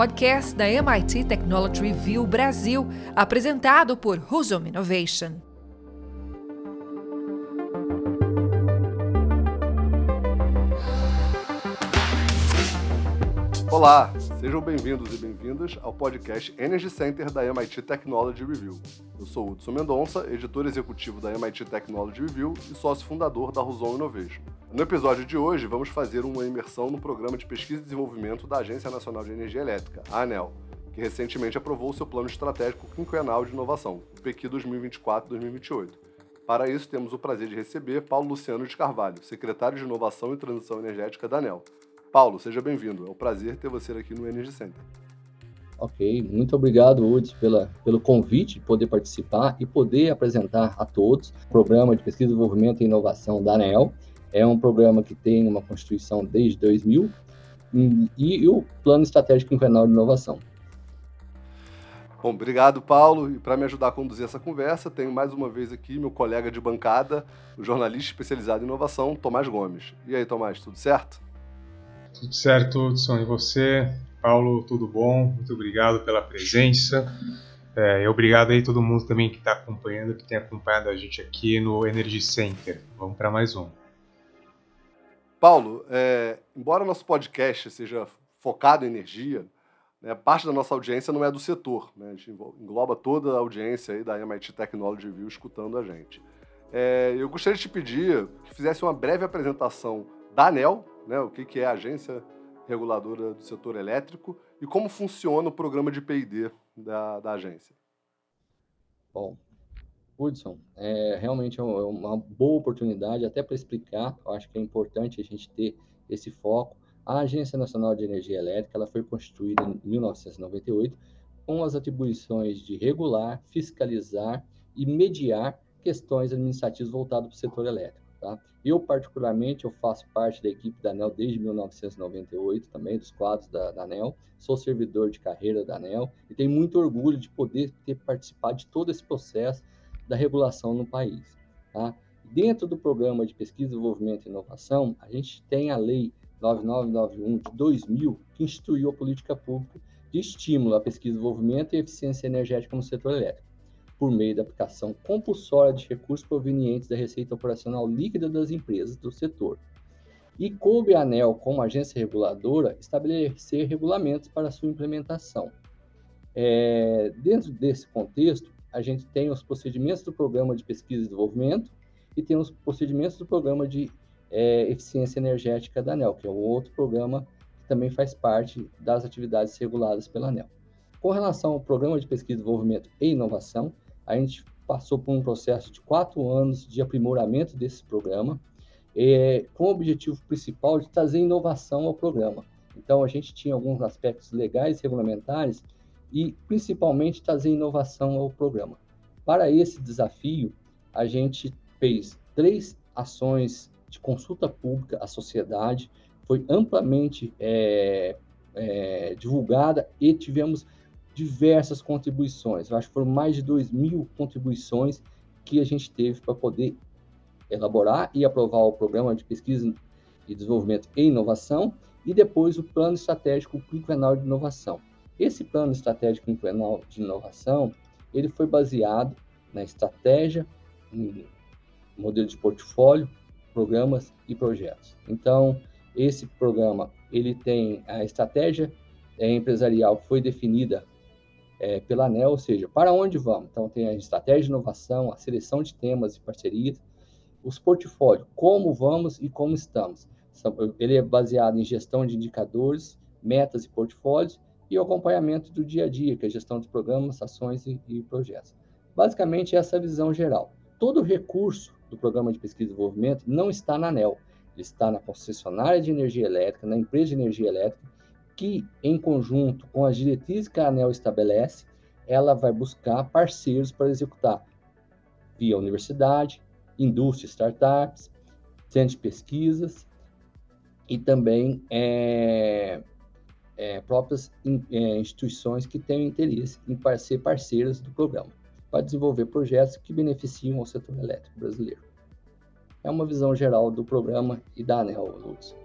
podcast da MIT Technology Review Brasil, apresentado por Husum Innovation. Olá, sejam bem-vindos e bem-vindas ao podcast Energy Center da MIT Technology Review. Eu sou Hudson Mendonça, editor executivo da MIT Technology Review e sócio fundador da Husum Innovation. No episódio de hoje, vamos fazer uma imersão no programa de pesquisa e desenvolvimento da Agência Nacional de Energia Elétrica, a ANEL, que recentemente aprovou seu plano estratégico quinquenal de inovação, o PQ 2024-2028. Para isso, temos o prazer de receber Paulo Luciano de Carvalho, secretário de Inovação e Transição Energética da ANEL. Paulo, seja bem-vindo. É um prazer ter você aqui no Energy Center. Ok, muito obrigado, Uds, pela, pelo convite de poder participar e poder apresentar a todos o Programa de Pesquisa, Desenvolvimento e Inovação da ANEL. É um programa que tem uma constituição desde 2000 e, e o Plano Estratégico Quinquenal de Inovação. Bom, obrigado, Paulo. E para me ajudar a conduzir essa conversa, tenho mais uma vez aqui meu colega de bancada, o jornalista especializado em inovação, Tomás Gomes. E aí, Tomás, tudo certo? Tudo certo, Hudson. E você? Paulo, tudo bom? Muito obrigado pela presença. É, obrigado aí todo mundo também que está acompanhando, que tem acompanhado a gente aqui no Energy Center. Vamos para mais um. Paulo, é, embora nosso podcast seja focado em energia, né, parte da nossa audiência não é do setor. Né, a gente engloba toda a audiência aí da MIT Technology Review escutando a gente. É, eu gostaria de te pedir que fizesse uma breve apresentação da ANEL, né, o que, que é a Agência Reguladora do Setor Elétrico e como funciona o programa de P&D da, da agência. Bom, Hudson, é realmente é uma boa oportunidade até para explicar, eu acho que é importante a gente ter esse foco. A Agência Nacional de Energia Elétrica ela foi constituída em 1998 com as atribuições de regular, fiscalizar e mediar questões administrativas voltadas para o setor elétrico. Tá? Eu, particularmente, eu faço parte da equipe da ANEL desde 1998, também dos quadros da, da ANEL, sou servidor de carreira da ANEL e tenho muito orgulho de poder ter participado de todo esse processo da regulação no país. Tá? Dentro do programa de pesquisa, desenvolvimento e inovação, a gente tem a lei 9991 de 2000, que instituiu a política pública de estímulo à pesquisa, desenvolvimento e eficiência energética no setor elétrico por meio da aplicação compulsória de recursos provenientes da receita operacional líquida das empresas do setor. E coube à ANEL, como agência reguladora, estabelecer regulamentos para sua implementação. É, dentro desse contexto, a gente tem os procedimentos do Programa de Pesquisa e Desenvolvimento e tem os procedimentos do Programa de é, Eficiência Energética da ANEL, que é um outro programa que também faz parte das atividades reguladas pela ANEL. Com relação ao Programa de Pesquisa, Desenvolvimento e Inovação, a gente passou por um processo de quatro anos de aprimoramento desse programa, é, com o objetivo principal de trazer inovação ao programa. Então, a gente tinha alguns aspectos legais regulamentares e, principalmente, trazer inovação ao programa. Para esse desafio, a gente fez três ações de consulta pública à sociedade, foi amplamente é, é, divulgada e tivemos diversas contribuições. Eu acho que foram mais de 2 mil contribuições que a gente teve para poder elaborar e aprovar o programa de pesquisa e desenvolvimento e inovação e depois o plano estratégico quinquenal de inovação. Esse plano estratégico quinquenal de inovação, ele foi baseado na estratégia, no modelo de portfólio, programas e projetos. Então, esse programa, ele tem a estratégia é, empresarial que foi definida é, pela ANEL, ou seja, para onde vamos? Então, tem a estratégia de inovação, a seleção de temas e parcerias, os portfólios, como vamos e como estamos. Ele é baseado em gestão de indicadores, metas e portfólios e o acompanhamento do dia a dia, que é a gestão de programas, ações e, e projetos. Basicamente, essa é a visão geral. Todo recurso do programa de pesquisa e desenvolvimento não está na ANEL, ele está na concessionária de energia elétrica, na empresa de energia elétrica, que, em conjunto com as diretrizes que a ANEL estabelece, ela vai buscar parceiros para executar via universidade, indústria, startups, centros de pesquisas e também é, é, próprias in, é, instituições que tenham interesse em ser parceiras do programa, para desenvolver projetos que beneficiam o setor elétrico brasileiro. É uma visão geral do programa e da ANEL, Lúcio.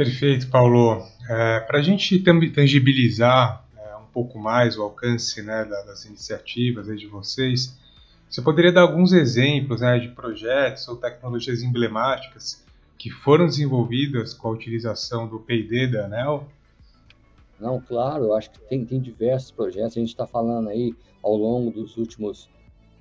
Perfeito, Paulo. É, Para a gente tangibilizar é, um pouco mais o alcance né, das iniciativas de vocês, você poderia dar alguns exemplos né, de projetos ou tecnologias emblemáticas que foram desenvolvidas com a utilização do P&D da ANEL? Não, claro, acho que tem, tem diversos projetos. A gente está falando aí ao longo dos últimos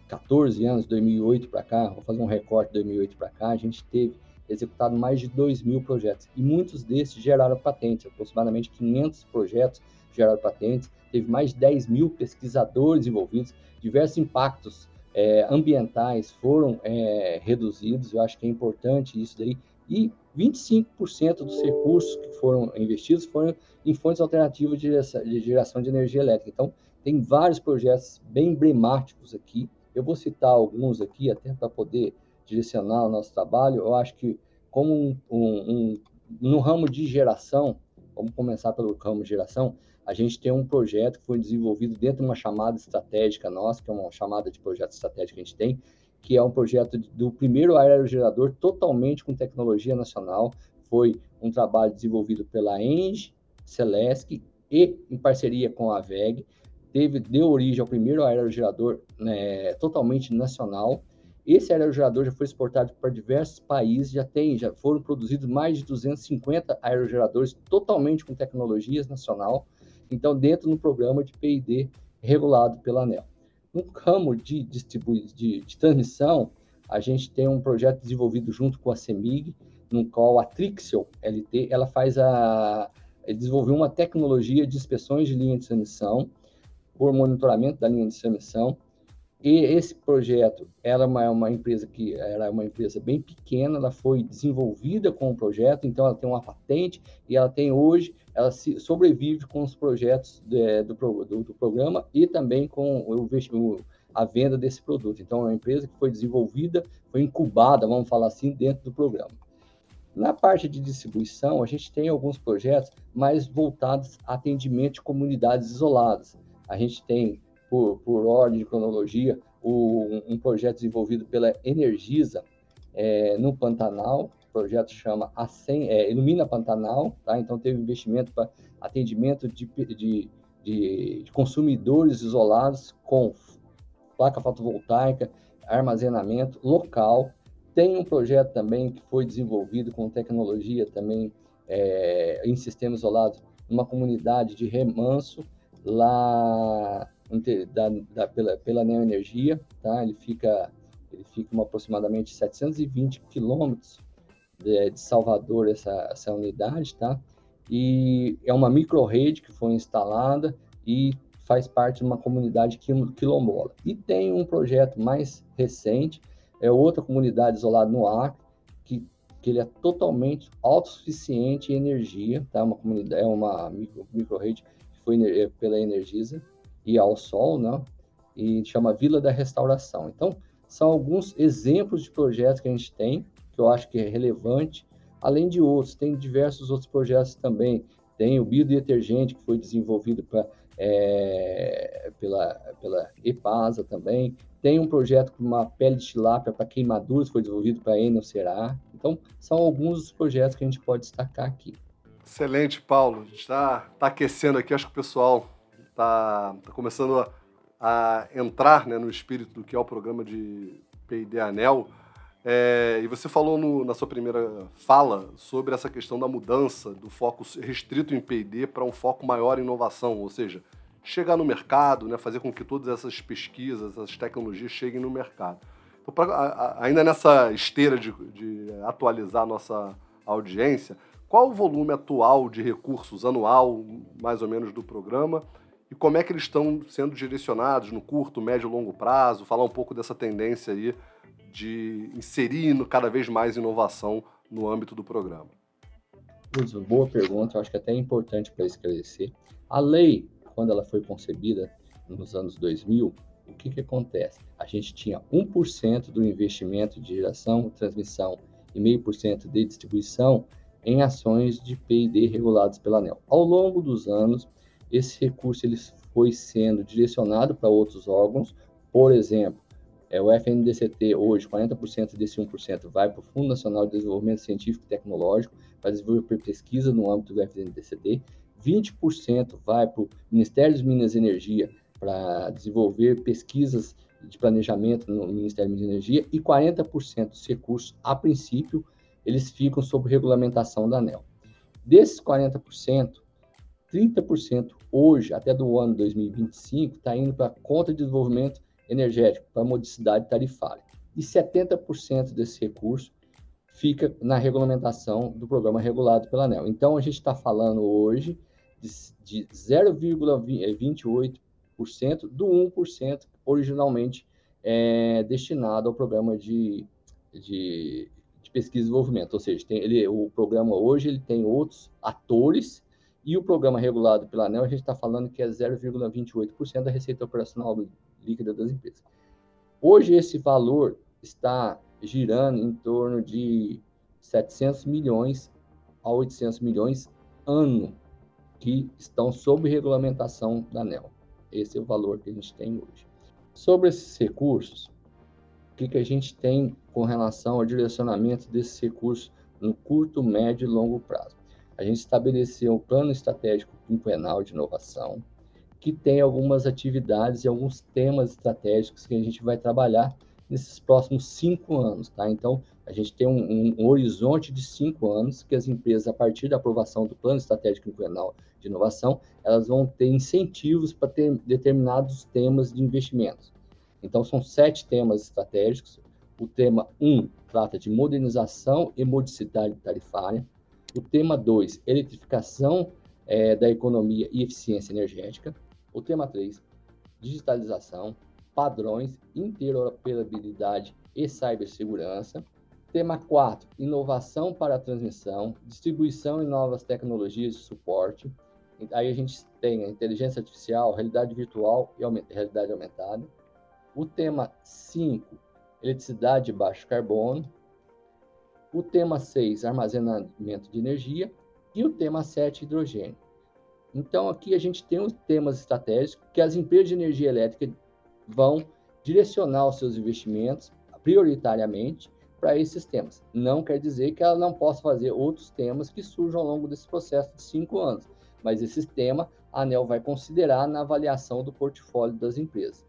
14 anos, 2008 para cá, vou fazer um recorte de 2008 para cá, a gente teve executado mais de 2 mil projetos e muitos desses geraram patentes, aproximadamente 500 projetos geraram patentes, teve mais de 10 mil pesquisadores envolvidos, diversos impactos é, ambientais foram é, reduzidos, eu acho que é importante isso daí, e 25% dos recursos que foram investidos foram em fontes alternativas de geração de energia elétrica. Então, tem vários projetos bem emblemáticos aqui. Eu vou citar alguns aqui, até para poder direcionar o nosso trabalho, eu acho que como um, um, um, no ramo de geração, vamos começar pelo ramo de geração, a gente tem um projeto que foi desenvolvido dentro de uma chamada estratégica nossa, que é uma chamada de projeto estratégico que a gente tem, que é um projeto do primeiro aerogerador totalmente com tecnologia nacional. Foi um trabalho desenvolvido pela Eng, Celesc e em parceria com a VEG. Teve, deu origem ao primeiro aerogerador né, totalmente nacional, esse aerogerador já foi exportado para diversos países, já tem, já foram produzidos mais de 250 aerogeradores totalmente com tecnologias nacional, então dentro do programa de P&D regulado pela ANEL. No ramo de, distribu de, de transmissão, a gente tem um projeto desenvolvido junto com a CEMIG, no qual a Trixel LT, ela faz a desenvolveu uma tecnologia de inspeções de linha de transmissão por monitoramento da linha de transmissão e esse projeto era uma, uma empresa que era uma empresa bem pequena, ela foi desenvolvida com o projeto, então ela tem uma patente e ela tem hoje, ela se, sobrevive com os projetos de, do, do, do, programa e também com o, o, a venda desse produto. Então, é uma empresa que foi desenvolvida, foi incubada, vamos falar assim, dentro do programa. Na parte de distribuição, a gente tem alguns projetos mais voltados a atendimento de comunidades isoladas. A gente tem por, por ordem de cronologia, o, um projeto desenvolvido pela Energisa é, no Pantanal. O projeto chama Acen, é, Ilumina Pantanal, tá? Então teve investimento para atendimento de, de, de, de consumidores isolados com placa fotovoltaica, armazenamento local. Tem um projeto também que foi desenvolvido com tecnologia também é, em sistemas isolados, numa comunidade de remanso lá da, da, pela, pela Neoenergia, tá? Ele fica, ele fica uma, aproximadamente 720 quilômetros de, de, Salvador, essa, essa unidade, tá? E é uma micro-rede que foi instalada e faz parte de uma comunidade quilombola. E tem um projeto mais recente, é outra comunidade isolada no Acre, que, que ele é totalmente autossuficiente em energia, tá? Uma comunidade, é uma micro-rede que foi é, pela Energisa, e ao sol, né? E chama Vila da Restauração. Então, são alguns exemplos de projetos que a gente tem, que eu acho que é relevante, além de outros, tem diversos outros projetos também. Tem o biodetergente, que foi desenvolvido pra, é, pela, pela EPASA também. Tem um projeto com uma pele de tilápia para queimaduras, foi desenvolvido para a Enel Será. Então, são alguns dos projetos que a gente pode destacar aqui. Excelente, Paulo. Está tá aquecendo aqui, acho que o pessoal está tá começando a, a entrar né, no espírito do que é o programa de P&D Anel. É, e você falou no, na sua primeira fala sobre essa questão da mudança do foco restrito em P&D para um foco maior em inovação, ou seja, chegar no mercado, né, fazer com que todas essas pesquisas, essas tecnologias cheguem no mercado. Então, pra, a, ainda nessa esteira de, de atualizar a nossa audiência, qual o volume atual de recursos anual, mais ou menos, do programa e como é que eles estão sendo direcionados no curto, médio e longo prazo, falar um pouco dessa tendência aí de inserir cada vez mais inovação no âmbito do programa. Boa pergunta, eu acho que é até é importante para esclarecer. A lei, quando ela foi concebida nos anos 2000, o que, que acontece? A gente tinha 1% do investimento de geração, transmissão e 0,5% de distribuição em ações de P&D reguladas pela ANEL. Ao longo dos anos, esse recurso ele foi sendo direcionado para outros órgãos, por exemplo, é, o FNDCT hoje, 40% desse 1% vai para o Fundo Nacional de Desenvolvimento Científico e Tecnológico, para desenvolver pesquisa no âmbito do FNDCD, 20% vai para o Ministério das Minas e Energia para desenvolver pesquisas de planejamento no Ministério de Energia e 40% dos recursos, a princípio, eles ficam sob regulamentação da ANEL. Desses 40%, 30% hoje, até do ano 2025, está indo para a conta de desenvolvimento energético, para modicidade tarifária. E 70% desse recurso fica na regulamentação do programa regulado pela ANEL. Então, a gente está falando hoje de, de 0,28% do 1% originalmente é, destinado ao programa de, de, de, pesquisa e desenvolvimento. Ou seja, tem, ele, o programa hoje ele tem outros atores e o programa regulado pela ANEL, a gente está falando que é 0,28% da receita operacional líquida das empresas. Hoje, esse valor está girando em torno de 700 milhões a 800 milhões ano que estão sob regulamentação da ANEL. Esse é o valor que a gente tem hoje. Sobre esses recursos, o que, que a gente tem com relação ao direcionamento desses recursos no curto, médio e longo prazo? A gente estabeleceu um plano estratégico quinquenal de inovação, que tem algumas atividades e alguns temas estratégicos que a gente vai trabalhar nesses próximos cinco anos, tá? Então, a gente tem um, um, horizonte de cinco anos que as empresas, a partir da aprovação do Plano Estratégico Quinquenal de Inovação, elas vão ter incentivos para ter determinados temas de investimentos. Então, são sete temas estratégicos. O tema 1 um, trata de modernização e modicidade tarifária. O tema 2, eletrificação é, da economia e eficiência energética. O tema 3, digitalização padrões, interoperabilidade e cibersegurança. Tema 4, inovação para a transmissão, distribuição e novas tecnologias de suporte. Aí a gente tem a inteligência artificial, realidade virtual e realidade aumentada. O tema 5, eletricidade de baixo carbono. O tema 6, armazenamento de energia. E o tema 7, hidrogênio. Então, aqui a gente tem os temas estratégicos que as empresas de energia elétrica vão direcionar os seus investimentos prioritariamente para esses temas. Não quer dizer que ela não possa fazer outros temas que surjam ao longo desse processo de cinco anos, mas esse tema a ANEL vai considerar na avaliação do portfólio das empresas.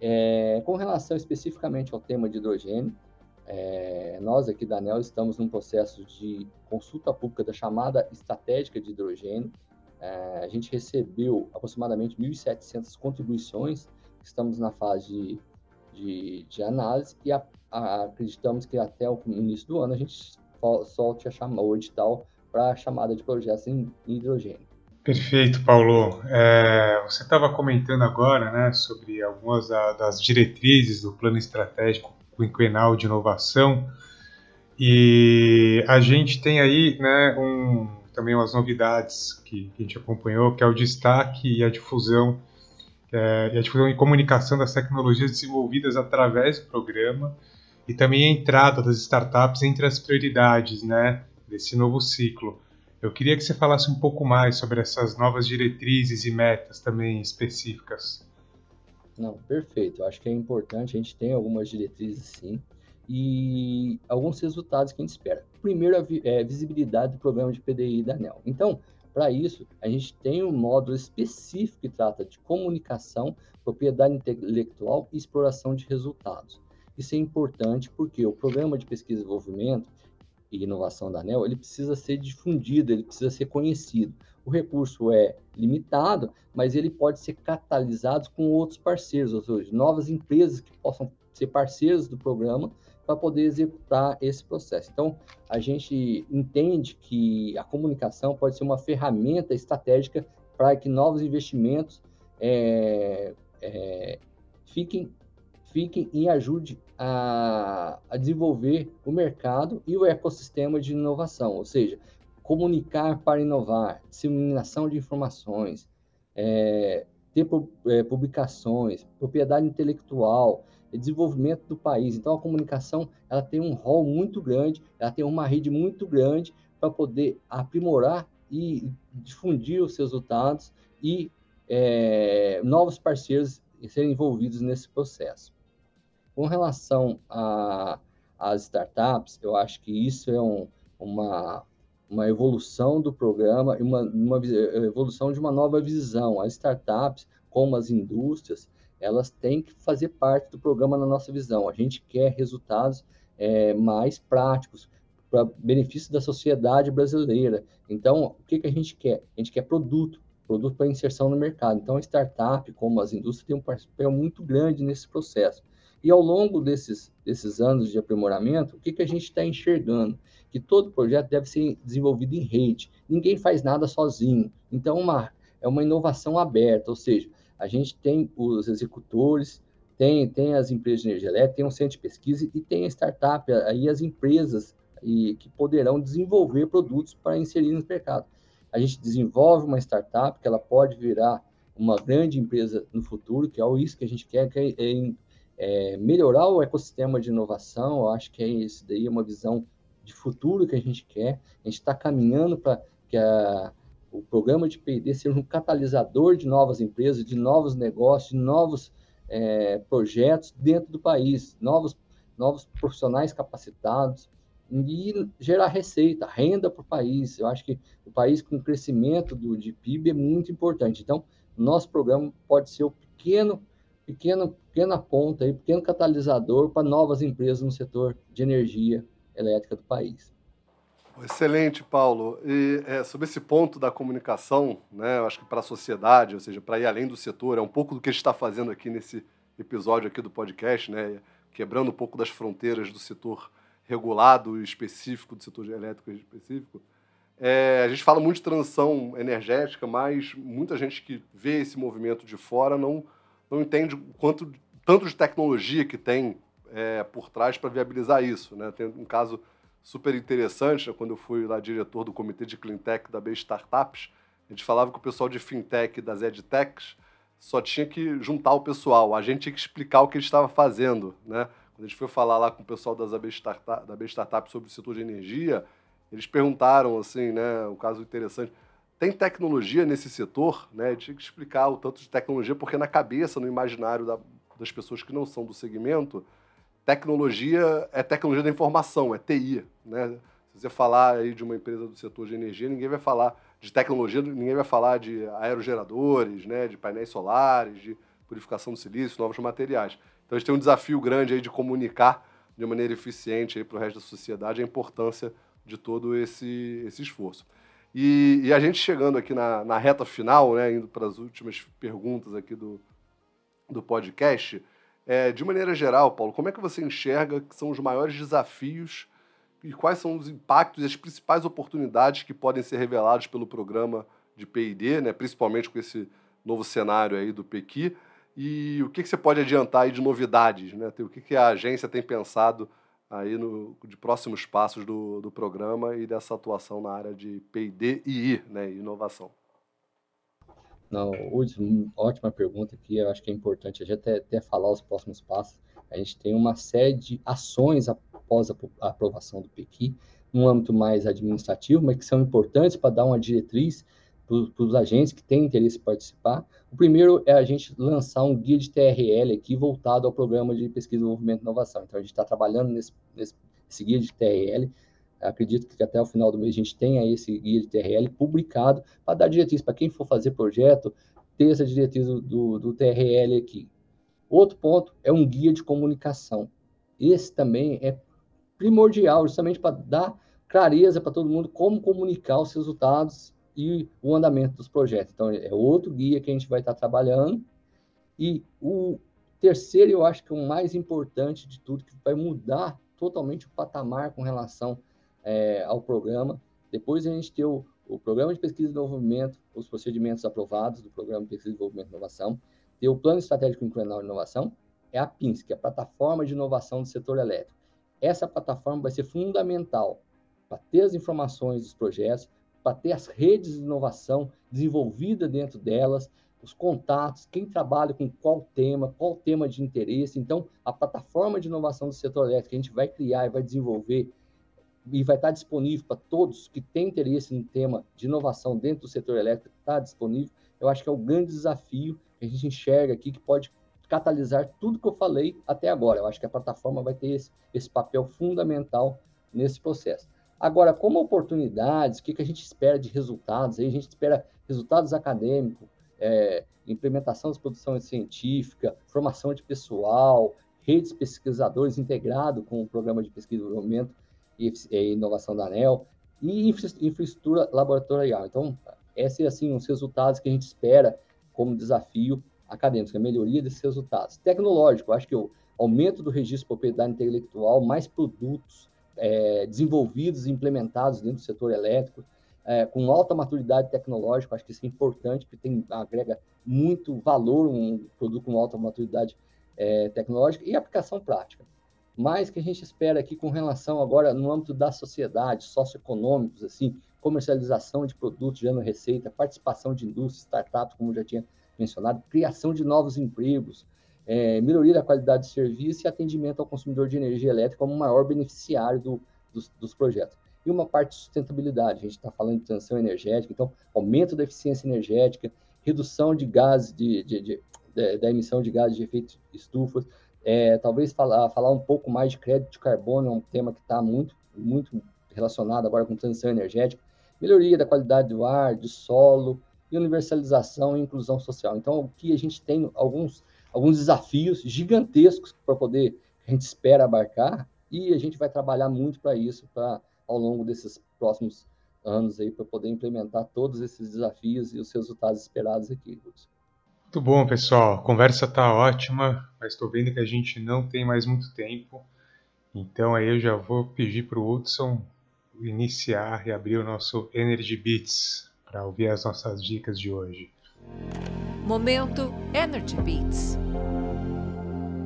É, com relação especificamente ao tema de hidrogênio, é, nós aqui da ANEL estamos num processo de consulta pública da chamada estratégica de hidrogênio. É, a gente recebeu aproximadamente 1.700 contribuições estamos na fase de, de, de análise e a, a, acreditamos que até o início do ano a gente solte a chamada, o edital para a chamada de projetos em hidrogênio. Perfeito, Paulo. É, você estava comentando agora né, sobre algumas das diretrizes do Plano Estratégico Quinquenal de Inovação e a gente tem aí né, um, também umas novidades que, que a gente acompanhou, que é o destaque e a difusão é, e a difusão e comunicação das tecnologias desenvolvidas através do programa e também a entrada das startups entre as prioridades né, desse novo ciclo. Eu queria que você falasse um pouco mais sobre essas novas diretrizes e metas também específicas. Não, perfeito. Eu acho que é importante, a gente tem algumas diretrizes sim, e alguns resultados que a gente espera. Primeiro, a é, visibilidade do programa de PDI da ANEL. Então, para isso, a gente tem um módulo específico que trata de comunicação, propriedade intelectual e exploração de resultados. Isso é importante porque o programa de pesquisa e desenvolvimento e inovação da ANEL, ele precisa ser difundido, ele precisa ser conhecido. O recurso é limitado, mas ele pode ser catalisado com outros parceiros, ou seja, novas empresas que possam ser parceiros do programa para poder executar esse processo. Então, a gente entende que a comunicação pode ser uma ferramenta estratégica para que novos investimentos é, é, fiquem, fiquem e ajude a, a desenvolver o mercado e o ecossistema de inovação, ou seja, comunicar para inovar, disseminação de informações, é, ter é, publicações, propriedade intelectual, desenvolvimento do país. Então, a comunicação ela tem um rol muito grande, ela tem uma rede muito grande para poder aprimorar e difundir os resultados e é, novos parceiros serem envolvidos nesse processo. Com relação às startups, eu acho que isso é um, uma, uma evolução do programa, uma, uma evolução de uma nova visão. As startups, como as indústrias, elas têm que fazer parte do programa na nossa visão. A gente quer resultados é, mais práticos, para benefício da sociedade brasileira. Então, o que, que a gente quer? A gente quer produto, produto para inserção no mercado. Então, a startup, como as indústrias, tem um papel muito grande nesse processo. E ao longo desses, desses anos de aprimoramento, o que, que a gente está enxergando? Que todo projeto deve ser desenvolvido em rede. Ninguém faz nada sozinho. Então, uma, é uma inovação aberta, ou seja, a gente tem os executores, tem, tem as empresas de energia elétrica, tem um centro de pesquisa e tem a startup, aí as empresas e que poderão desenvolver produtos para inserir no mercado. A gente desenvolve uma startup que ela pode virar uma grande empresa no futuro, que é isso que a gente quer, que é, é, melhorar o ecossistema de inovação. Eu acho que é isso daí, é uma visão de futuro que a gente quer. A gente está caminhando para que a, o programa de P&D seja um catalisador de novas empresas, de novos negócios, de novos é, projetos dentro do país, novos, novos profissionais capacitados e gerar receita, renda para o país. Eu acho que o país com crescimento do, de PIB é muito importante. Então, nosso programa pode ser o pequeno, pequeno, pequena ponta, aí, pequeno catalisador para novas empresas no setor de energia elétrica do país. Excelente, Paulo. E é, sobre esse ponto da comunicação, né, eu acho que para a sociedade, ou seja, para ir além do setor, é um pouco do que a gente está fazendo aqui nesse episódio aqui do podcast, né, quebrando um pouco das fronteiras do setor regulado e específico, do setor elétrico específico. É, a gente fala muito de transição energética, mas muita gente que vê esse movimento de fora não, não entende o quanto tanto de tecnologia que tem é, por trás para viabilizar isso. Né? Tem um caso super interessante, né, quando eu fui lá diretor do comitê de Cleantech da B Startups, a gente falava que o pessoal de fintech das edtechs só tinha que juntar o pessoal, a gente tinha que explicar o que ele estava fazendo, né? Quando a gente foi falar lá com o pessoal das AB Startup, da AB Startup sobre o setor de energia, eles perguntaram assim, né, um caso interessante, tem tecnologia nesse setor, né? Tinha que explicar o tanto de tecnologia, porque na cabeça, no imaginário da, das pessoas que não são do segmento, tecnologia é tecnologia da informação, é TI. Né? Se você falar aí de uma empresa do setor de energia, ninguém vai falar de tecnologia, ninguém vai falar de aerogeradores, né? de painéis solares, de purificação do silício, novos materiais. Então a gente tem um desafio grande aí de comunicar de maneira eficiente para o resto da sociedade a importância de todo esse, esse esforço. E, e a gente chegando aqui na, na reta final, né, indo para as últimas perguntas aqui do, do podcast, é, de maneira geral, Paulo, como é que você enxerga que são os maiores desafios e quais são os impactos e as principais oportunidades que podem ser revelados pelo programa de P&D, né, principalmente com esse novo cenário aí do PQ, e o que, que você pode adiantar aí de novidades, né? O que, que a agência tem pensado aí no, de próximos passos do, do programa e dessa atuação na área de P&D e I, né, inovação? Não, Hudson, ótima pergunta aqui. Eu acho que é importante a gente até, até falar os próximos passos. A gente tem uma série de ações após a, a aprovação do PEQI, num âmbito mais administrativo, mas que são importantes para dar uma diretriz para os agentes que têm interesse em participar. O primeiro é a gente lançar um guia de TRL aqui voltado ao programa de pesquisa, desenvolvimento e inovação. Então, a gente está trabalhando nesse, nesse guia de TRL Acredito que até o final do mês a gente tenha esse guia de TRL publicado para dar diretriz para quem for fazer projeto, ter essa diretriz do, do TRL aqui. Outro ponto é um guia de comunicação. Esse também é primordial, justamente para dar clareza para todo mundo como comunicar os resultados e o andamento dos projetos. Então, é outro guia que a gente vai estar trabalhando. E o terceiro, eu acho que é o mais importante de tudo, que vai mudar totalmente o patamar com relação é, ao programa. Depois a gente ter o, o Programa de Pesquisa e Desenvolvimento, os procedimentos aprovados do Programa de Pesquisa Desenvolvimento e Inovação, ter o Plano Estratégico Incremental de Inovação, é a PINS, que é a Plataforma de Inovação do Setor Elétrico. Essa plataforma vai ser fundamental para ter as informações dos projetos, para ter as redes de inovação desenvolvidas dentro delas, os contatos, quem trabalha com qual tema, qual tema de interesse. Então, a plataforma de inovação do setor elétrico que a gente vai criar e vai desenvolver e vai estar disponível para todos que têm interesse no tema de inovação dentro do setor elétrico, está disponível. Eu acho que é o grande desafio que a gente enxerga aqui, que pode catalisar tudo que eu falei até agora. Eu acho que a plataforma vai ter esse, esse papel fundamental nesse processo. Agora, como oportunidades, o que, que a gente espera de resultados? Aí a gente espera resultados acadêmicos, é, implementação de produção científica, formação de pessoal, redes pesquisadores integrado com o programa de pesquisa e desenvolvimento e, e inovação da ANEL e infra, infraestrutura laboratorial. Então, esses assim os resultados que a gente espera como desafio acadêmico, a melhoria desses resultados. Tecnológico, acho que o aumento do registro de propriedade intelectual, mais produtos é, desenvolvidos e implementados dentro do setor elétrico, é, com alta maturidade tecnológica, acho que isso é importante, porque tem, agrega muito valor um produto com alta maturidade é, tecnológica e aplicação prática. Mas que a gente espera aqui com relação agora no âmbito da sociedade, socioeconômicos, assim, comercialização de produtos gerando receita, participação de indústrias, startups, como já tinha mencionado, criação de novos empregos, é, melhoria da qualidade de serviço e atendimento ao consumidor de energia elétrica como maior beneficiário do, dos, dos, projetos. E uma parte de sustentabilidade, a gente está falando de transição energética, então, aumento da eficiência energética, redução de gases, de, de, de, de da emissão de gases de efeito estufa, é, talvez falar, falar um pouco mais de crédito de carbono, é um tema que está muito, muito relacionado agora com transição energética, melhoria da qualidade do ar, do solo, e universalização e inclusão social. Então, aqui a gente tem alguns alguns desafios gigantescos para poder a gente espera abarcar e a gente vai trabalhar muito para isso para ao longo desses próximos anos aí para poder implementar todos esses desafios e os resultados esperados aqui. Muito bom, pessoal. A conversa está ótima, mas estou vendo que a gente não tem mais muito tempo. Então aí eu já vou pedir para o Hudson iniciar e abrir o nosso Energy Beats para ouvir as nossas dicas de hoje. Momento Energy Beats.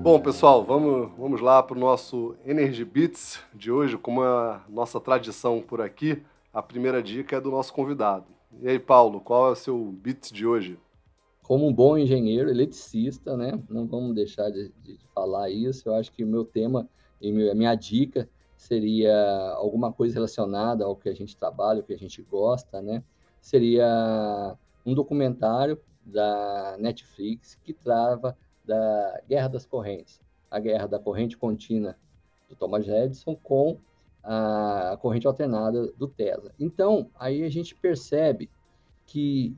Bom, pessoal, vamos, vamos lá para o nosso Energy Beats de hoje. Como é a nossa tradição por aqui, a primeira dica é do nosso convidado. E aí, Paulo, qual é o seu beat de hoje? Como um bom engenheiro eletricista, né? Não vamos deixar de, de falar isso. Eu acho que o meu tema e a minha dica seria alguma coisa relacionada ao que a gente trabalha, ao que a gente gosta, né? Seria um documentário da Netflix que trava da Guerra das Correntes, a guerra da corrente contínua do Thomas Edison com a corrente alternada do Tesla. Então, aí a gente percebe que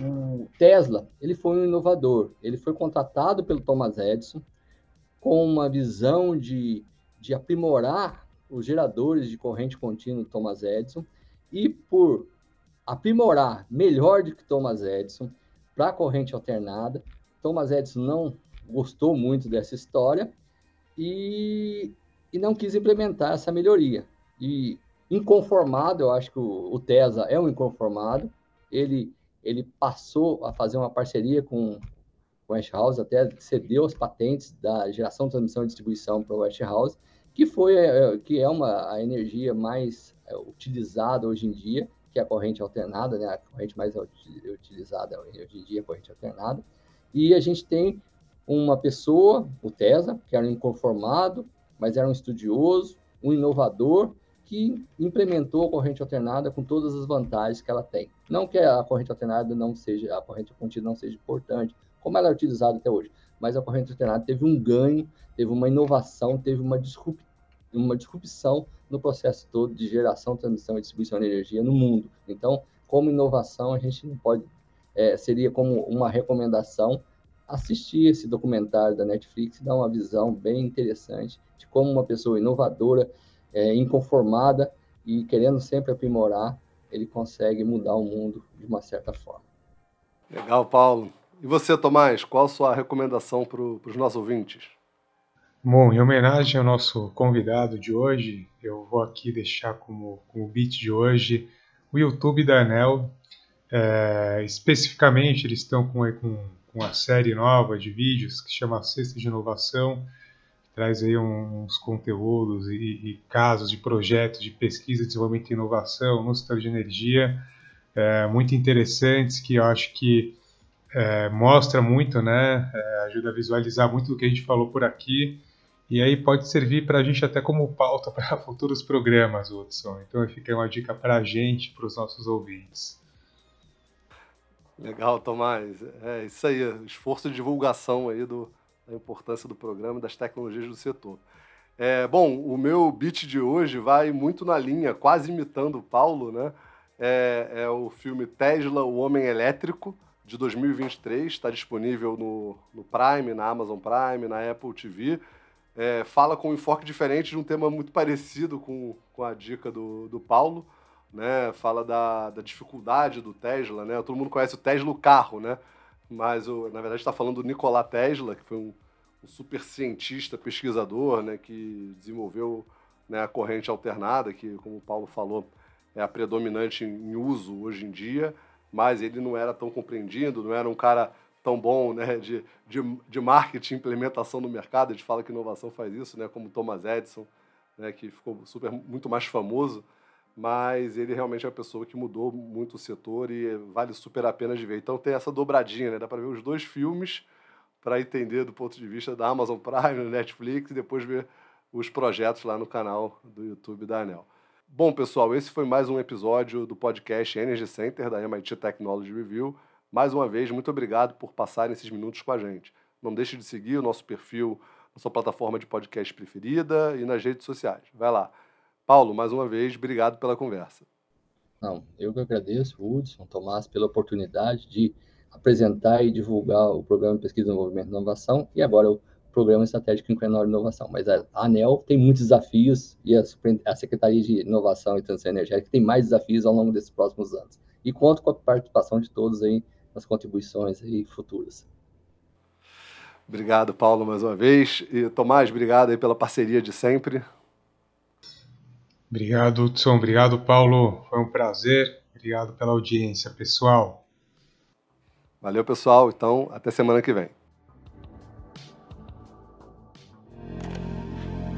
o Tesla, ele foi um inovador, ele foi contratado pelo Thomas Edison com uma visão de, de aprimorar os geradores de corrente contínua do Thomas Edison e por aprimorar melhor do que Thomas Edison, para a corrente alternada. Thomas Edison não gostou muito dessa história e, e não quis implementar essa melhoria. E inconformado, eu acho que o, o Tesla é um inconformado, ele, ele passou a fazer uma parceria com o Westinghouse, até cedeu as patentes da geração, transmissão e distribuição para o Westinghouse, que foi é, que é uma a energia mais é, utilizada hoje em dia que é a corrente alternada, né? A corrente mais utilizada hoje em dia é a corrente alternada. E a gente tem uma pessoa, o Tesla, que era um inconformado, mas era um estudioso, um inovador, que implementou a corrente alternada com todas as vantagens que ela tem. Não que a corrente alternada não seja, a corrente contínua não seja importante, como ela é utilizada até hoje, mas a corrente alternada teve um ganho, teve uma inovação, teve uma, uma disrupção no processo todo de geração, transmissão e distribuição de energia no mundo. Então, como inovação, a gente não pode, é, seria como uma recomendação assistir esse documentário da Netflix dar uma visão bem interessante de como uma pessoa inovadora, é, inconformada e querendo sempre aprimorar, ele consegue mudar o mundo de uma certa forma. Legal, Paulo. E você, Tomás, qual a sua recomendação para os nossos ouvintes? Bom, em homenagem ao nosso convidado de hoje, eu vou aqui deixar como, como beat de hoje o YouTube da Anel. É, especificamente, eles estão com, com, com uma série nova de vídeos que chama Cesta de Inovação, traz aí uns conteúdos e, e, casos de projetos de pesquisa, desenvolvimento e inovação no setor de energia, é, muito interessantes, que eu acho que é, mostra muito, né, é, ajuda a visualizar muito do que a gente falou por aqui e aí pode servir para a gente até como pauta para futuros programas, Hudson. Então fica uma dica para a gente, para os nossos ouvintes. Legal, Tomás. É isso aí, esforço de divulgação aí do, da importância do programa e das tecnologias do setor. É, bom, o meu beat de hoje vai muito na linha, quase imitando o Paulo, né? É, é o filme Tesla, o Homem Elétrico, de 2023. Está disponível no, no Prime, na Amazon Prime, na Apple TV. É, fala com um enfoque diferente de um tema muito parecido com, com a dica do, do Paulo. Né? Fala da, da dificuldade do Tesla. Né? Todo mundo conhece o Tesla o carro, né? Mas o, na verdade está falando do Nikola Tesla, que foi um, um super cientista, pesquisador, né? que desenvolveu né, a corrente alternada, que, como o Paulo falou, é a predominante em uso hoje em dia mas ele não era tão compreendido, não era um cara tão bom né, de, de, de marketing, implementação no mercado. A gente fala que inovação faz isso, né, como Thomas Edison, né, que ficou super, muito mais famoso, mas ele realmente é uma pessoa que mudou muito o setor e vale super a pena de ver. Então tem essa dobradinha, né, dá para ver os dois filmes para entender do ponto de vista da Amazon Prime, Netflix e depois ver os projetos lá no canal do YouTube da Anel. Bom, pessoal, esse foi mais um episódio do podcast Energy Center da MIT Technology Review. Mais uma vez, muito obrigado por passarem esses minutos com a gente. Não deixe de seguir o nosso perfil na sua plataforma de podcast preferida e nas redes sociais. Vai lá. Paulo, mais uma vez, obrigado pela conversa. Não, eu que agradeço, Hudson, Tomás, pela oportunidade de apresentar e divulgar o programa de Pesquisa, Desenvolvimento e Inovação e agora o Programa Estratégico Incremental Inovação. Mas a ANEL tem muitos desafios e a Secretaria de Inovação e Transição Energética tem mais desafios ao longo desses próximos anos. E conto com a participação de todos aí nas contribuições aí futuras. Obrigado, Paulo, mais uma vez. E Tomás, obrigado aí pela parceria de sempre. Obrigado, Hudson. Obrigado, Paulo. Foi um prazer. Obrigado pela audiência, pessoal. Valeu, pessoal. Então, até semana que vem.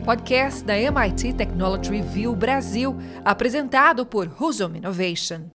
podcast da MIT Technology Review Brasil, apresentado por Husum Innovation.